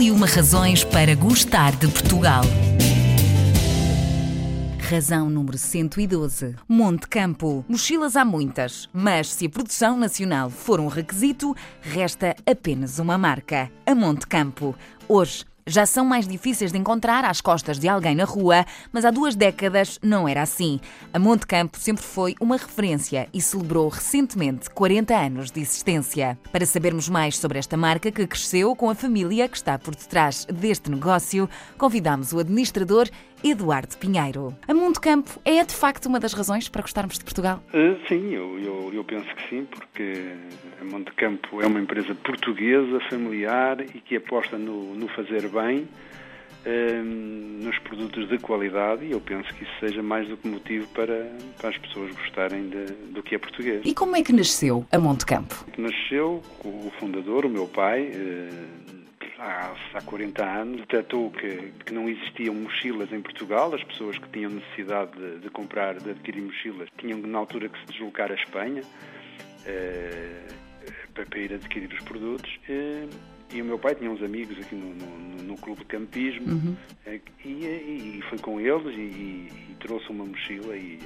E uma razões para gostar de Portugal. Razão número 112. Monte Campo. Mochilas há muitas, mas se a produção nacional for um requisito, resta apenas uma marca: a Monte Campo. Hoje, já são mais difíceis de encontrar às costas de alguém na rua, mas há duas décadas não era assim. A Monte Campo sempre foi uma referência e celebrou recentemente 40 anos de existência. Para sabermos mais sobre esta marca que cresceu com a família que está por detrás deste negócio, convidamos o administrador Eduardo Pinheiro. A Monte Campo é de facto uma das razões para gostarmos de Portugal? Uh, sim, eu, eu, eu, penso que sim, porque a Monte Campo é uma empresa portuguesa, familiar e que aposta no, no fazer bem, uh, nos produtos de qualidade e eu penso que isso seja mais do que motivo para, para as pessoas gostarem de, do que é português. E como é que nasceu a Monte Campo? Nasceu o fundador, o meu pai, uh, há, há 40 anos, detectou que, que não existiam mochilas em Portugal, as pessoas que tinham necessidade de, de comprar, de adquirir mochilas, tinham na altura que se deslocar à Espanha eh, para, ir adquirir os produtos. Eh, e o meu pai tinha uns amigos aqui no, no, no clube de campismo uhum. eh, e, e, foi com eles e, e trouxe uma mochila e,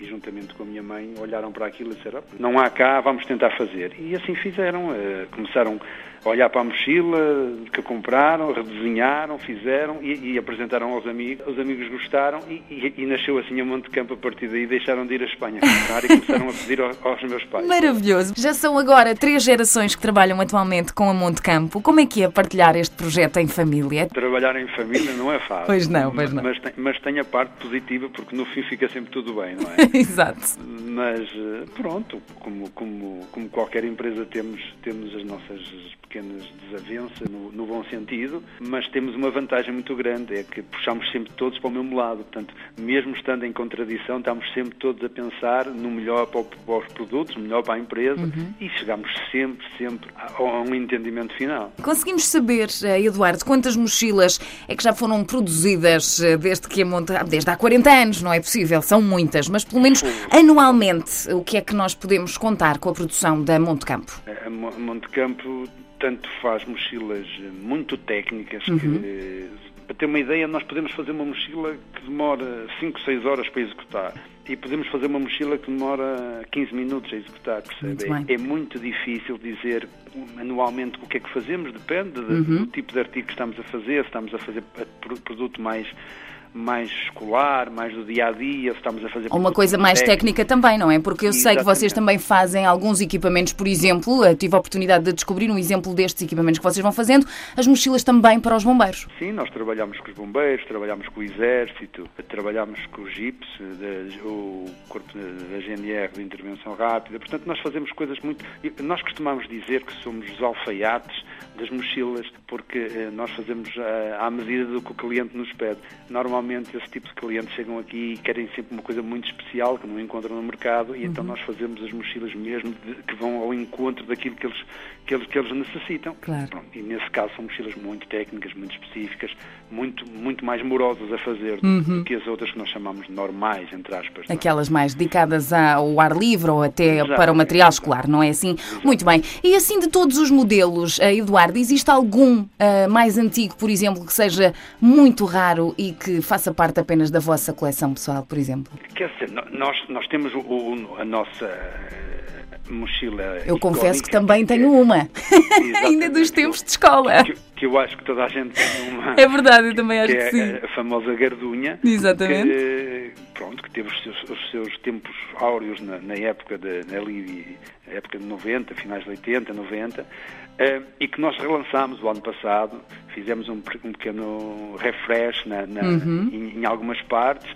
e juntamente com a minha mãe olharam para aquilo e disseram não há cá, vamos tentar fazer. E assim fizeram. Eh, começaram olhar para a mochila que compraram, redesenharam, fizeram e, e, apresentaram aos amigos. Os amigos gostaram e, e, e, nasceu assim a Monte Campo a partir daí. Deixaram de ir à Espanha comprar e começaram a pedir aos, aos, meus pais. Maravilhoso. Já são agora três gerações que trabalham atualmente com a Monte Campo. Como é que é partilhar este projeto em família? Trabalhar em família não é fácil. Pois não, pois não. Mas tem, mas tem a parte positiva porque no fim fica sempre tudo bem, não é? Exato. Mas eh, pronto, como, como, como qualquer empresa temos, temos as nossas pequenas desavenças, no, no, bom sentido, mas temos uma vantagem muito grande, é que puxamos sempre todos para o mesmo lado. Portanto, mesmo estando em contradição, estamos sempre todos a pensar no melhor para, para os produtos, no melhor para a empresa uhum. e chegamos sempre, sempre a, a, um entendimento final. Conseguimos saber, eh, Eduardo, quantas mochilas é que já foram produzidas eh, desde que a Monte... desde há 40 anos, não é possível, são muitas, mas pelo menos anualmente, o que é que nós podemos contar com a produção da Monte Campo? A Monte Campo tanto faz mochilas muito técnicas uhum. que, para ter uma ideia, nós podemos fazer uma mochila que demora 5, 6 horas para executar e podemos fazer uma mochila que demora 15 minutos a executar, percebe? Muito é, é, muito difícil dizer manualmente o que é que fazemos, depende uhum. do tipo de artigo que estamos a fazer, se estamos a fazer produto mais mais escolar, mais do dia a dia, estamos a fazer. Uma coisa mais técnica também, não é? Porque eu sei que vocês também fazem alguns equipamentos, por exemplo, eu tive a oportunidade de descobrir um exemplo destes equipamentos que vocês vão fazendo, as mochilas também para os bombeiros. Sim, nós trabalhamos com os bombeiros, trabalhamos com o Exército, trabalhamos com o GIPS, o Corpo da GNR de Intervenção Rápida, portanto nós fazemos coisas muito. Nós costumamos dizer que somos os alfaiates das mochilas, porque eh, nós fazemos eh, à medida do que o cliente nos pede. Normalmente esse tipo de clientes chegam aqui e querem sempre uma coisa muito especial que não encontram no mercado e então uhum. então nós fazemos as mochilas mesmo de, que vão ao encontro daquilo que eles, que eles, que eles necessitam. Claro. Pronto, e nesse caso são mochilas muito técnicas, muito específicas, muito, muito mais morosas a fazer uhum. do que as outras que nós chamamos normais, entre aspas. É? Aquelas mais dedicadas ao ar livre ou até Exato. para o material escolar, não é assim? Exato. Muito bem. E assim de todos os modelos, eh, Eduardo, existe algum uh, mais antigo, por exemplo, que seja muito raro e que faça parte apenas da vossa coleção pessoal, por exemplo? Quer dizer, nós, nós temos o, o, a nossa eh, mochila. Eu confesso que também tenho uma, ainda dos tempos de escola. Que, que, eu acho que toda a gente tem uma. É verdade, eu também acho que, que é sim. A famosa gardunha. Exatamente. Que, pronto, que teve os seus, os seus tempos áureos na, na época de, ali, época de 90, finais de 80, 90, uh, e que nós relançámos o ano passado, fizemos um, um pequeno refresh na, na, uhum. em, em, algumas partes,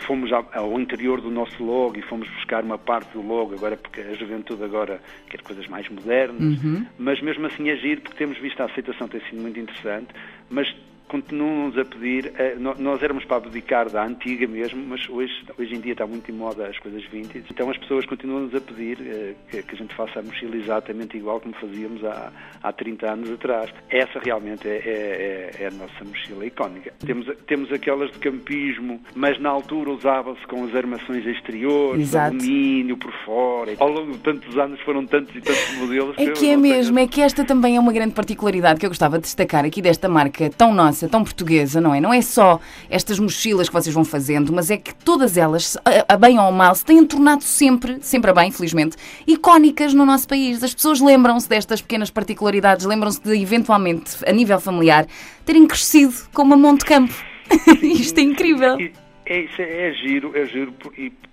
fomos ao, interior do nosso logo e fomos buscar uma parte do logo, agora porque a juventude agora quer coisas mais modernas, uhum. mas mesmo assim agir, porque temos visto a aceitação ter sido muito interessante, mas continuam-nos a pedir, eh, nós éramos para abdicar da antiga mesmo, mas hoje, hoje em dia está muito em moda as coisas vintage, então as pessoas continuam-nos a pedir eh, que, que, a gente faça a mochila exatamente igual como fazíamos há, há 30 anos atrás. Essa realmente é, é, é, é a nossa mochila icónica. Temos, temos aquelas de campismo, mas na altura usava-se com as armações exteriores, alumínio por fora. Ao longo de tantos anos foram tantos e tantos modelos. É que é mesmo, é que esta também é uma grande particularidade que eu gostava de destacar aqui desta marca tão nossa, tão portuguesa, não é? Não é só estas mochilas que vocês vão fazendo, mas é que todas elas, a bem ou a mal, se têm tornado sempre, sempre a bem, infelizmente, icónicas no nosso país. As pessoas lembram-se destas pequenas particularidades, lembram-se de, eventualmente, a nível familiar, terem crescido com uma Monte Campo. Isto é incrível. É, isso é, é, giro, é giro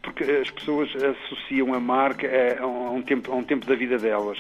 porque as pessoas associam a marca a, a, um, tempo, a um tempo da vida delas.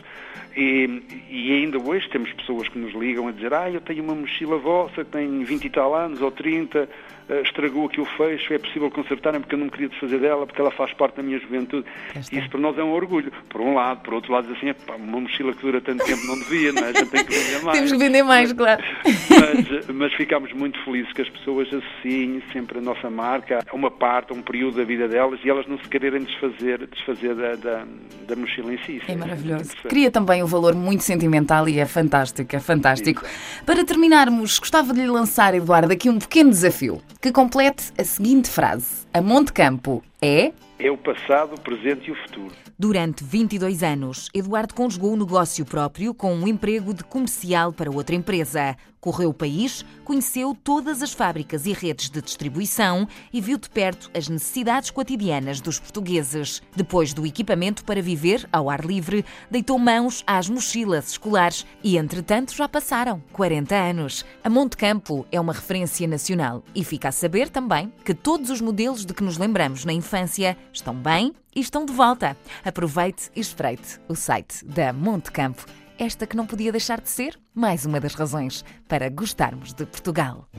E, e, ainda hoje temos pessoas que nos ligam a dizer ah, eu tenho uma mochila vossa que tem 20 e tal anos ou 30, eh, estragou aqui o fecho, é possível consertar porque eu não queria desfazer dela, porque ela faz parte da minha juventude. Isso para nós é um orgulho. Por um lado, por outro lado, assim, é, pá, uma mochila que dura tanto tempo não devia, não é? A gente tem que vender mais. Temos que vender mais, mas, claro. Mas, mas ficámos muito felizes que as pessoas associem sempre a nossa marca a uma parte, um período da vida delas e elas não se quererem desfazer, desfazer da, da, da mochila em si. É, é maravilhoso. Cria também um valor muito sentimental e é fantástico, é fantástico. Para terminarmos, gostava de lhe lançar, Eduardo, aqui um pequeno desafio que complete a seguinte frase: A Monte Campo é. É o passado, o presente e o futuro. Durante 22 anos, Eduardo conjugou o negócio próprio com um emprego de comercial para outra empresa. Correu o país, conheceu todas as fábricas e redes de distribuição e viu de perto as necessidades cotidianas dos portugueses. Depois do equipamento para viver ao ar livre, deitou mãos às mochilas escolares e, entretanto, já passaram 40 anos. A Monte Campo é uma referência nacional e fica a saber também que todos os modelos de que nos lembramos na infância estão bem e estão de volta. Aproveite e espreite o site da Monte Campo. Esta que não podia deixar de ser mais uma das razões para gostarmos de Portugal.